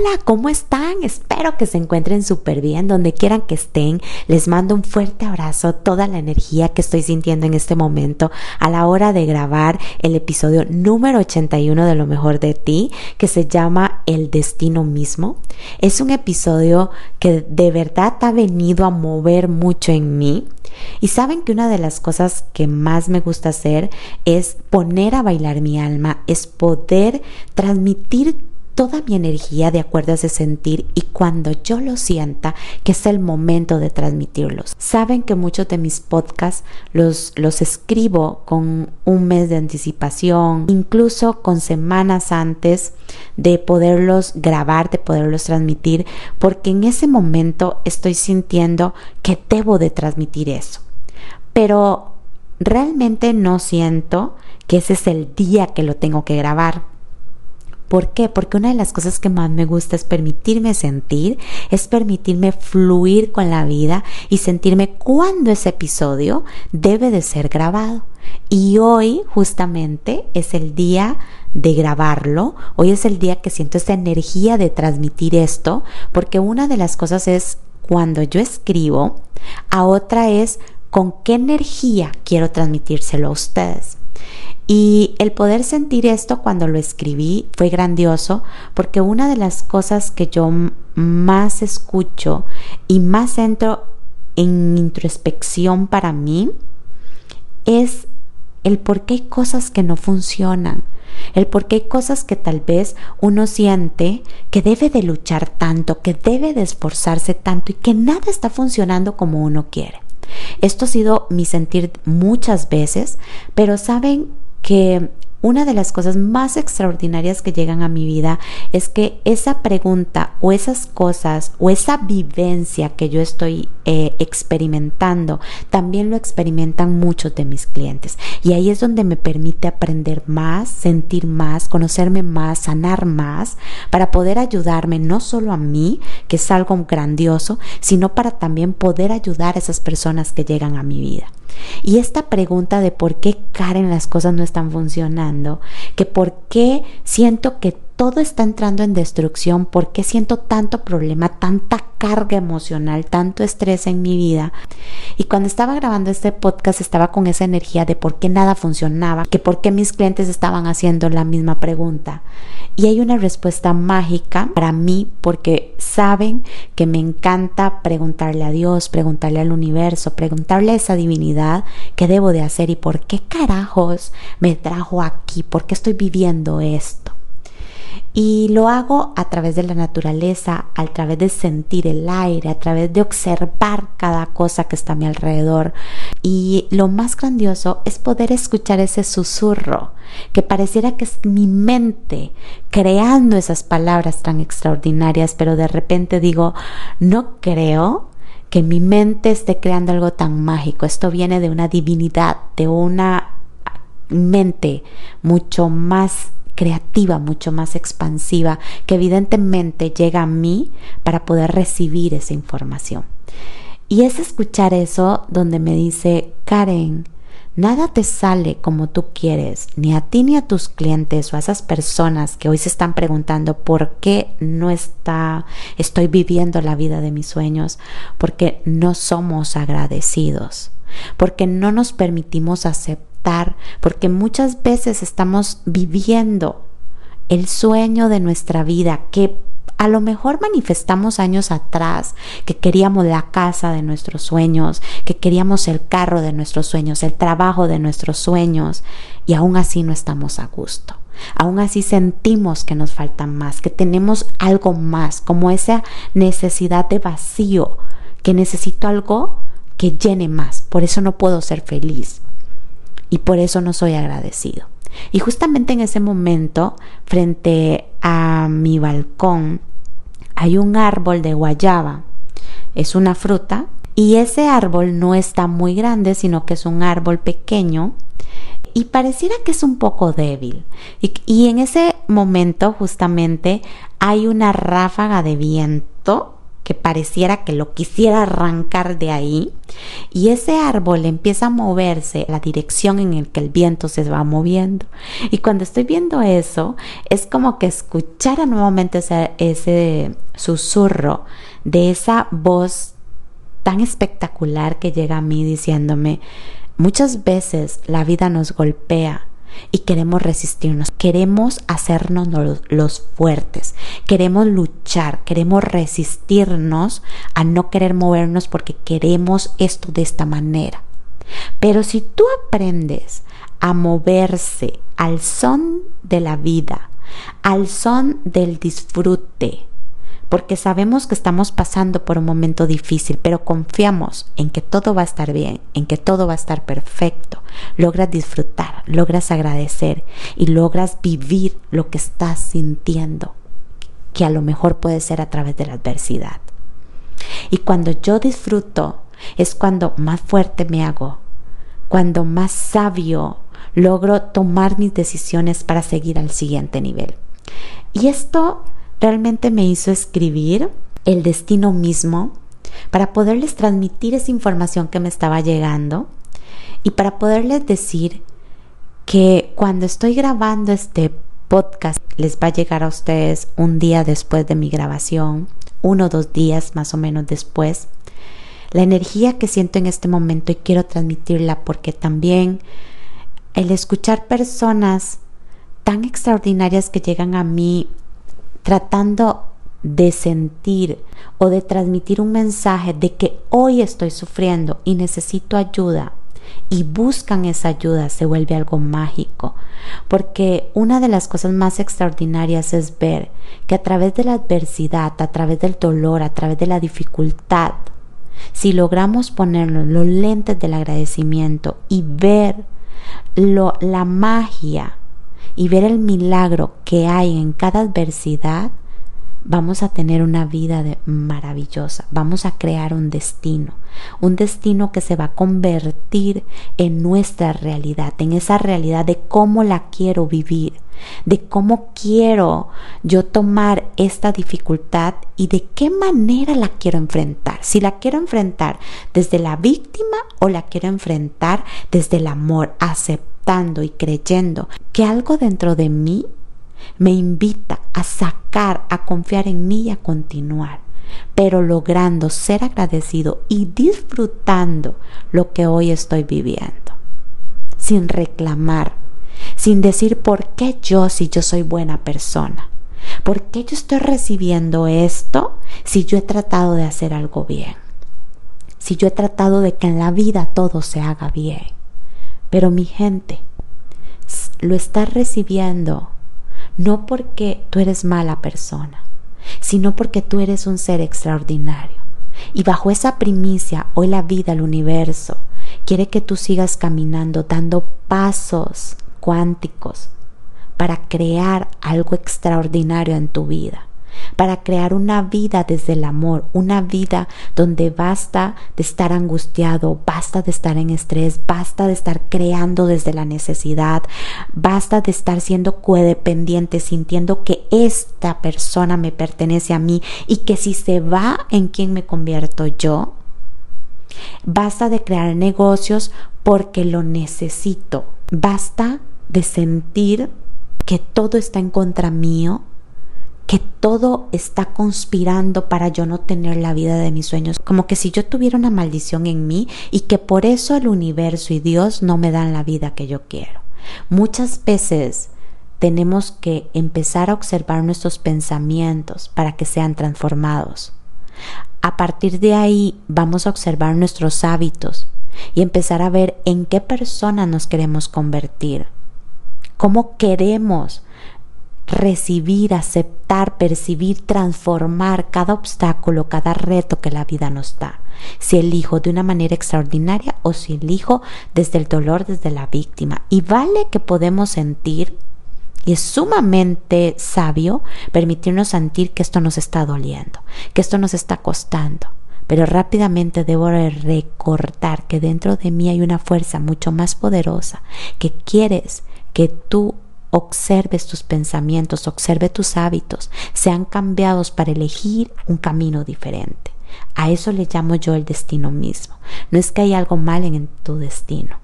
Hola, ¿cómo están? Espero que se encuentren súper bien donde quieran que estén. Les mando un fuerte abrazo, toda la energía que estoy sintiendo en este momento a la hora de grabar el episodio número 81 de Lo mejor de ti, que se llama El destino mismo. Es un episodio que de verdad ha venido a mover mucho en mí. Y saben que una de las cosas que más me gusta hacer es poner a bailar mi alma, es poder transmitir toda mi energía de acuerdo a ese sentir y cuando yo lo sienta que es el momento de transmitirlos. Saben que muchos de mis podcasts los, los escribo con un mes de anticipación, incluso con semanas antes de poderlos grabar, de poderlos transmitir, porque en ese momento estoy sintiendo que debo de transmitir eso. Pero realmente no siento que ese es el día que lo tengo que grabar ¿Por qué? Porque una de las cosas que más me gusta es permitirme sentir, es permitirme fluir con la vida y sentirme cuando ese episodio debe de ser grabado. Y hoy justamente es el día de grabarlo, hoy es el día que siento esa energía de transmitir esto, porque una de las cosas es cuando yo escribo, a otra es con qué energía quiero transmitírselo a ustedes. Y el poder sentir esto cuando lo escribí fue grandioso porque una de las cosas que yo más escucho y más entro en introspección para mí es el por qué hay cosas que no funcionan, el por qué hay cosas que tal vez uno siente que debe de luchar tanto, que debe de esforzarse tanto y que nada está funcionando como uno quiere. Esto ha sido mi sentir muchas veces, pero saben que una de las cosas más extraordinarias que llegan a mi vida es que esa pregunta o esas cosas o esa vivencia que yo estoy eh, experimentando también lo experimentan muchos de mis clientes y ahí es donde me permite aprender más, sentir más, conocerme más, sanar más para poder ayudarme no solo a mí, que es algo grandioso, sino para también poder ayudar a esas personas que llegan a mi vida. Y esta pregunta de por qué Karen las cosas no están funcionando, que por qué siento que todo está entrando en destrucción, por qué siento tanto problema, tanta carga emocional, tanto estrés en mi vida. Y cuando estaba grabando este podcast estaba con esa energía de por qué nada funcionaba, que por qué mis clientes estaban haciendo la misma pregunta. Y hay una respuesta mágica para mí porque saben que me encanta preguntarle a Dios, preguntarle al universo, preguntarle a esa divinidad qué debo de hacer y por qué carajos me trajo aquí, por qué estoy viviendo esto. Y lo hago a través de la naturaleza, a través de sentir el aire, a través de observar cada cosa que está a mi alrededor. Y lo más grandioso es poder escuchar ese susurro, que pareciera que es mi mente creando esas palabras tan extraordinarias, pero de repente digo, no creo que mi mente esté creando algo tan mágico. Esto viene de una divinidad, de una mente mucho más creativa, mucho más expansiva, que evidentemente llega a mí para poder recibir esa información. Y es escuchar eso donde me dice, Karen, nada te sale como tú quieres, ni a ti ni a tus clientes o a esas personas que hoy se están preguntando por qué no está, estoy viviendo la vida de mis sueños, porque no somos agradecidos, porque no nos permitimos aceptar porque muchas veces estamos viviendo el sueño de nuestra vida que a lo mejor manifestamos años atrás que queríamos la casa de nuestros sueños, que queríamos el carro de nuestros sueños, el trabajo de nuestros sueños, y aún así no estamos a gusto. Aún así sentimos que nos falta más, que tenemos algo más, como esa necesidad de vacío, que necesito algo que llene más, por eso no puedo ser feliz y por eso no soy agradecido. Y justamente en ese momento, frente a mi balcón, hay un árbol de guayaba. Es una fruta Y ese árbol no está muy grande, sino que es un árbol pequeño y pareciera que es un poco débil. Y, en ese momento justamente hay una ráfaga de viento que pareciera que lo quisiera arrancar de ahí y ese árbol empieza a moverse la dirección en el que el viento se va moviendo. Y cuando estoy viendo eso es como que escuchara nuevamente ese, ese susurro de esa voz tan espectacular que llega a mí diciéndome muchas veces la vida nos golpea y queremos resistirnos, queremos hacernos los, fuertes, queremos luchar, queremos resistirnos a no querer movernos porque queremos esto de esta manera. Pero si tú aprendes a moverse al son de la vida, al son del disfrute, porque sabemos que estamos pasando por un momento difícil, pero confiamos en que todo va a estar bien, en que todo va a estar perfecto. Logras disfrutar, logras agradecer y logras vivir lo que estás sintiendo, que a lo mejor puede ser a través de la adversidad. Y cuando yo disfruto, es cuando más fuerte me hago, cuando más sabio logro tomar mis decisiones para seguir al siguiente nivel. Y esto realmente me hizo escribir el destino mismo para poderles transmitir esa información que me estaba llegando y para poderles decir que cuando estoy grabando este podcast les va a llegar a ustedes un día después de mi grabación, uno o dos días más o menos después. La energía que siento en este momento y quiero transmitirla porque también el escuchar personas tan extraordinarias que llegan a mí tratando de sentir o de transmitir un mensaje de que hoy estoy sufriendo y necesito ayuda y buscan esa ayuda se vuelve algo mágico. Porque una de las cosas más extraordinarias es ver que a través de la adversidad, a través del dolor, a través de la dificultad, si logramos ponernos los lentes del agradecimiento y ver lo, la magia y ver el milagro que hay en cada adversidad, vamos a tener una vida maravillosa, vamos a crear un destino, un destino que se va a convertir en nuestra realidad, en esa realidad de cómo la quiero vivir, de cómo quiero yo tomar esta dificultad y de qué manera la quiero enfrentar. Si la quiero enfrentar desde la víctima o la quiero enfrentar desde el amor, y creyendo que algo dentro de mí me invita a sacar, a confiar en mí y a continuar, pero logrando ser agradecido y disfrutando lo que hoy estoy viviendo, sin reclamar, sin decir por qué yo si yo soy buena persona. ¿Por qué yo estoy recibiendo esto si yo he tratado de hacer algo bien? Si yo he tratado de que en la vida todo se haga bien. Pero mi gente lo está recibiendo no porque tú eres mala persona, sino porque tú eres un ser extraordinario. Y bajo esa primicia, hoy la vida, el universo, quiere que tú sigas caminando, dando pasos cuánticos para crear algo extraordinario en tu vida para crear una vida desde el amor, una vida donde basta de estar angustiado, basta de estar en estrés, basta de estar creando desde la necesidad, basta de estar siendo codependiente, sintiendo que esta persona me pertenece a mí y que si se va, ¿en quién me convierto yo? Basta de crear negocios porque lo necesito. Basta de sentir que todo está en contra mío que todo está conspirando para yo no tener la vida de mis sueños, como que si yo tuviera una maldición en mí y que por eso el universo y Dios no me dan la vida que yo quiero. Muchas veces tenemos que empezar a observar nuestros pensamientos para que sean transformados. A partir de ahí vamos a observar nuestros hábitos y empezar a ver en qué persona nos queremos convertir, cómo queremos recibir, aceptar, percibir, transformar cada obstáculo, cada reto que la vida nos da. Si elijo de una manera extraordinaria o si elijo desde el dolor, desde la víctima. Y vale que podemos sentir, y es sumamente sabio permitirnos sentir que esto nos está doliendo, que esto nos está costando. pero rápidamente debo recordar que dentro de mí hay una fuerza mucho más poderosa que quieres que tú observes tus pensamientos, observe tus hábitos, sean cambiados para elegir un camino diferente. A eso le llamo yo el destino mismo. No es que hay algo mal en tu destino.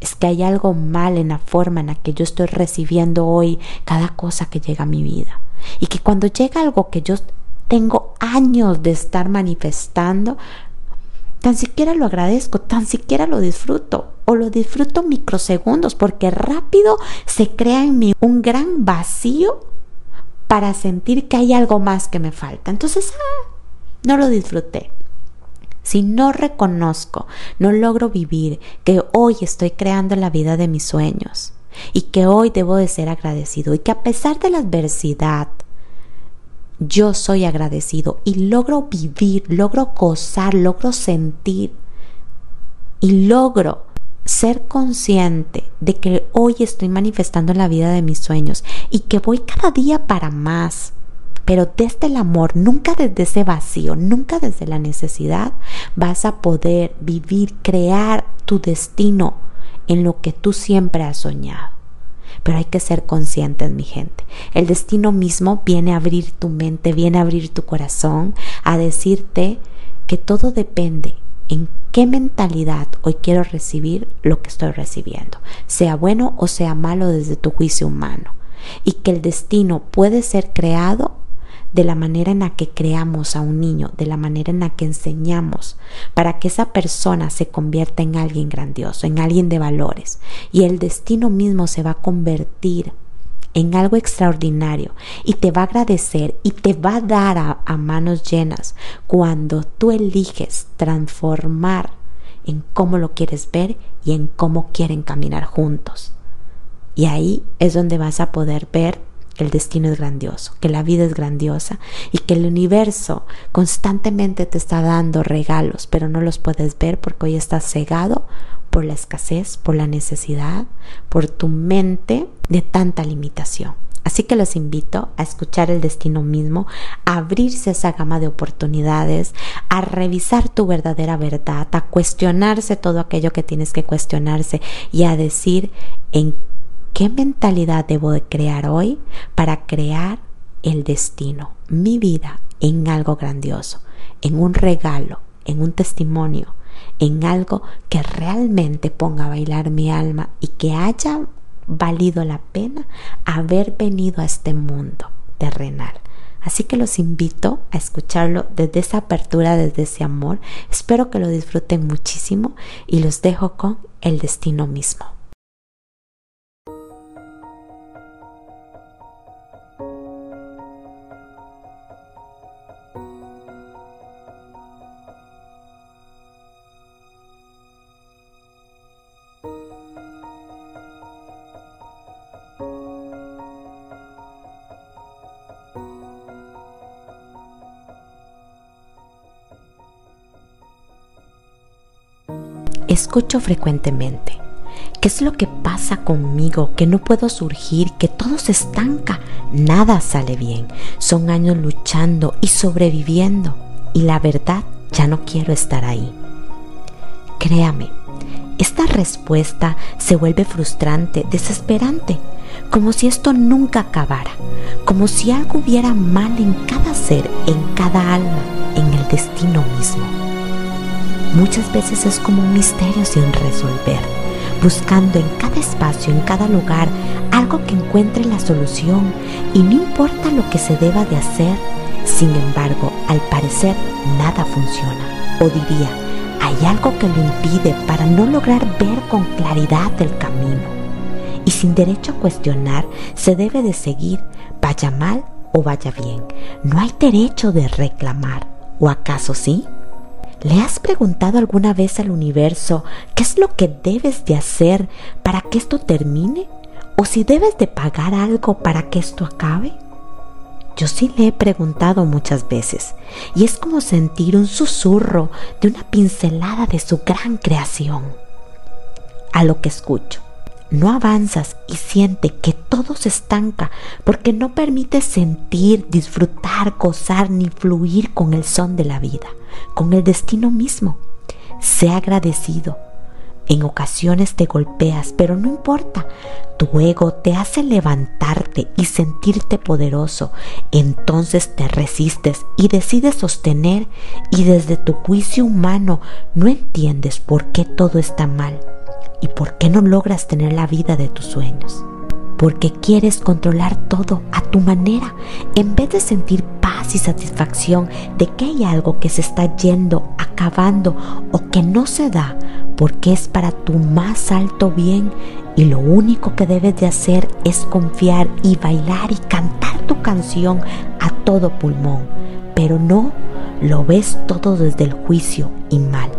Es que hay algo mal en la forma en la que yo estoy recibiendo hoy cada cosa que llega a mi vida. Y que cuando llega algo que yo tengo años de estar manifestando, tan siquiera lo agradezco, tan siquiera lo disfruto o lo disfruto microsegundos porque rápido se crea en mí un gran vacío para sentir que hay algo más que me falta. Entonces, ah, no lo disfruté. Si no reconozco, no logro vivir que hoy estoy creando la vida de mis sueños y que hoy debo de ser agradecido y que a pesar de la adversidad, yo soy agradecido y logro vivir, logro gozar, logro sentir y logro ser consciente de que hoy estoy manifestando la vida de mis sueños y que voy cada día para más, pero desde el amor, nunca desde ese vacío, nunca desde la necesidad, vas a poder vivir, crear tu destino en lo que tú siempre has soñado. Pero hay que ser conscientes, mi gente. El destino mismo viene a abrir tu mente, viene a abrir tu corazón, a decirte que todo depende en qué mentalidad hoy quiero recibir lo que estoy recibiendo, sea bueno o sea malo desde tu juicio humano, y que el destino puede ser creado de la manera en la que creamos a un niño, de la manera en la que enseñamos, para que esa persona se convierta en alguien grandioso, en alguien de valores, y el destino mismo se va a convertir en algo extraordinario y te va a agradecer y te va a dar a, manos llenas cuando tú eliges transformar en cómo lo quieres ver y en cómo quieren caminar juntos. Y ahí es donde vas a poder ver el destino es grandioso, que la vida es grandiosa y que el universo constantemente te está dando regalos, pero no los puedes ver porque hoy estás cegado por la escasez, por la necesidad, por tu mente de tanta limitación. Así que los invito a escuchar el destino mismo, a abrirse esa gama de oportunidades, a revisar tu verdadera verdad, a cuestionarse todo aquello que tienes que cuestionarse y a decir en ¿Qué mentalidad debo de crear hoy para crear el destino, mi vida, en algo grandioso, en un regalo, en un testimonio, en algo que realmente ponga a bailar mi alma y que haya valido la pena haber venido a este mundo terrenal? Así que los invito a escucharlo desde esa apertura, desde ese amor. Espero que lo disfruten muchísimo y los dejo con el destino mismo. Escucho frecuentemente. ¿Qué es lo que pasa conmigo? Que no puedo surgir, que todo se estanca, nada sale bien. Son años luchando y sobreviviendo y la verdad ya no quiero estar ahí. Créame, esta respuesta se vuelve frustrante, desesperante, como si esto nunca acabara, como si algo hubiera mal en cada ser, en cada alma, en el destino mismo muchas veces es como un misterio sin resolver, buscando en cada espacio, en cada lugar, algo que encuentre la solución y no importa lo que se deba de hacer, sin embargo, al parecer nada funciona. O diría, hay algo que lo impide para no lograr ver con claridad el camino. Y sin derecho a cuestionar, se debe de seguir, vaya mal o vaya bien. No hay derecho de reclamar. ¿O acaso sí? ¿Le has preguntado alguna vez al universo qué es lo que debes de hacer para que esto termine? ¿O si debes de pagar algo para que esto acabe? Yo sí le he preguntado muchas veces y es como sentir un susurro de una pincelada de su gran creación. A lo que escucho, no avanzas y siente que todo se estanca porque no permites sentir, disfrutar, gozar ni fluir con el son de la vida, con el destino mismo. Sé agradecido. En ocasiones te golpeas, pero no importa. Tu ego te hace levantarte y sentirte poderoso. Entonces te resistes y decides sostener y desde tu juicio humano no entiendes por qué todo está mal ¿Y por qué no logras tener la vida de tus sueños? Porque quieres controlar todo a tu manera en vez de sentir paz y satisfacción de que hay algo que se está yendo, acabando o que no se da porque es para tu más alto bien y lo único que debes de hacer es confiar y bailar y cantar tu canción a todo pulmón, pero no lo ves todo desde el juicio y mal.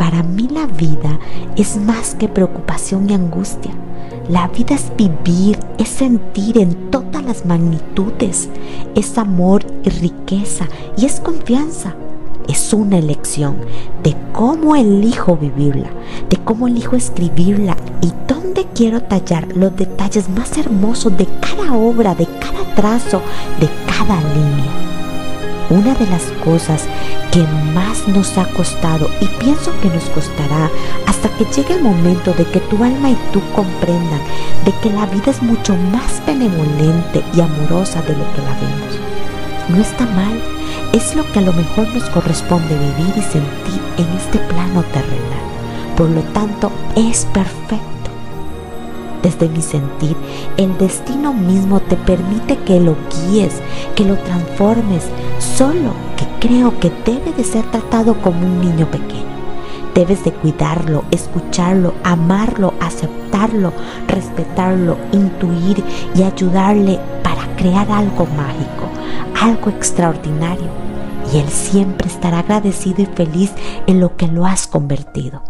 Para mí la vida es más que preocupación y angustia. La vida es vivir, es sentir en todas las magnitudes, es amor y riqueza y es confianza. Es una elección de cómo elijo vivirla, de cómo elijo escribirla y dónde quiero tallar los detalles más hermosos de cada obra, de cada trazo, de cada línea una de las cosas que más nos ha costado y pienso que nos costará hasta que llegue el momento de que tu alma y tú comprendan de que la vida es mucho más benevolente y amorosa de lo que la vemos. No está mal, es lo que a lo mejor nos corresponde vivir y sentir en este plano terrenal. Por lo tanto, es perfecto. Desde mi sentir, el destino mismo te permite que lo guíes, que lo transformes, solo que creo que debe de ser tratado como un niño pequeño. Debes de cuidarlo, escucharlo, amarlo, aceptarlo, respetarlo, intuir y ayudarle para crear algo mágico, algo extraordinario. Y él siempre estará agradecido y feliz en lo que lo has convertido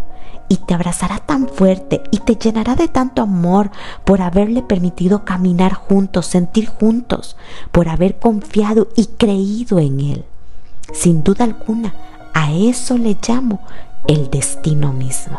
y te abrazará tan fuerte y te llenará de tanto amor por haberle permitido caminar juntos, sentir juntos, por haber confiado y creído en Él. Sin duda alguna, a eso le llamo el destino mismo.